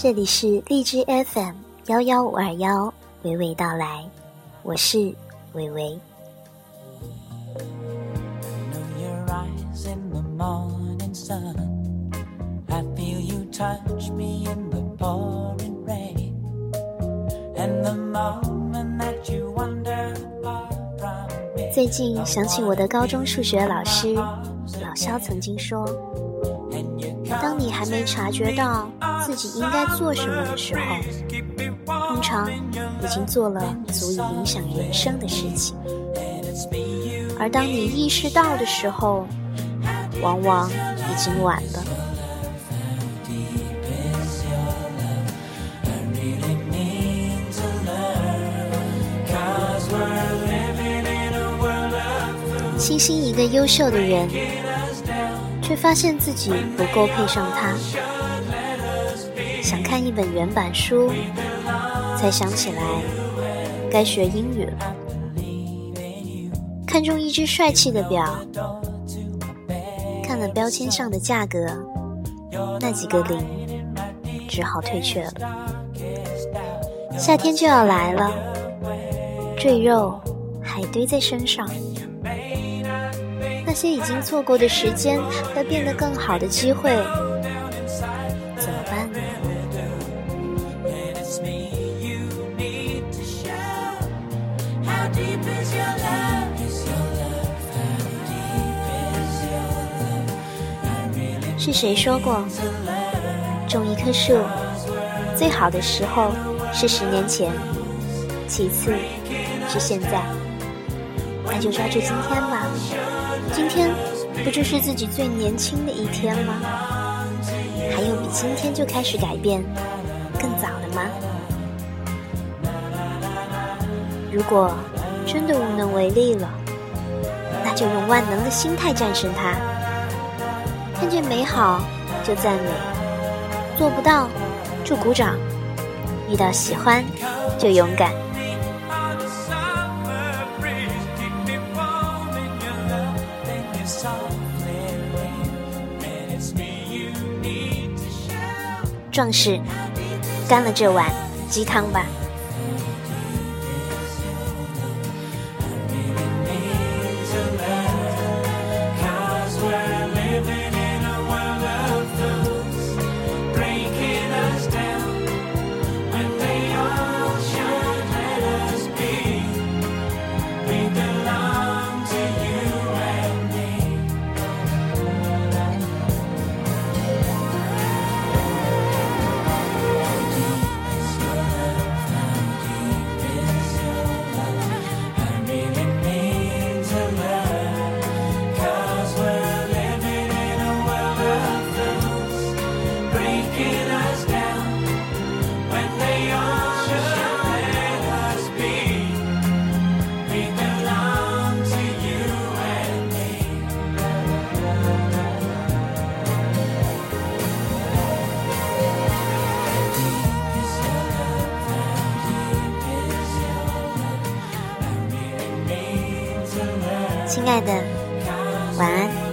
这里是荔枝 FM 幺幺五二幺，娓娓道来，我是娓娓。最近想起我的高中数学老师老肖曾经说：“当你还没察觉到自己应该做什么的时候，通常已经做了足以影响人生的事情；而当你意识到的时候，往往已经晚了。”倾心一个优秀的人，却发现自己不够配上他。想看一本原版书，才想起来该学英语了。看中一只帅气的表，看了标签上的价格，那几个零，只好退却了。夏天就要来了，赘肉还堆在身上。那些已经错过的时间和变得更好的机会，怎么办呢？是谁说过，种一棵树，最好的时候是十年前，其次是现在，那就抓住今天吧。今天不就是自己最年轻的一天吗？还有比今天就开始改变更早的吗？如果真的无能为力了，那就用万能的心态战胜它。看见美好就赞美，做不到就鼓掌，遇到喜欢就勇敢。壮士，干了这碗鸡汤吧。亲爱的，晚安。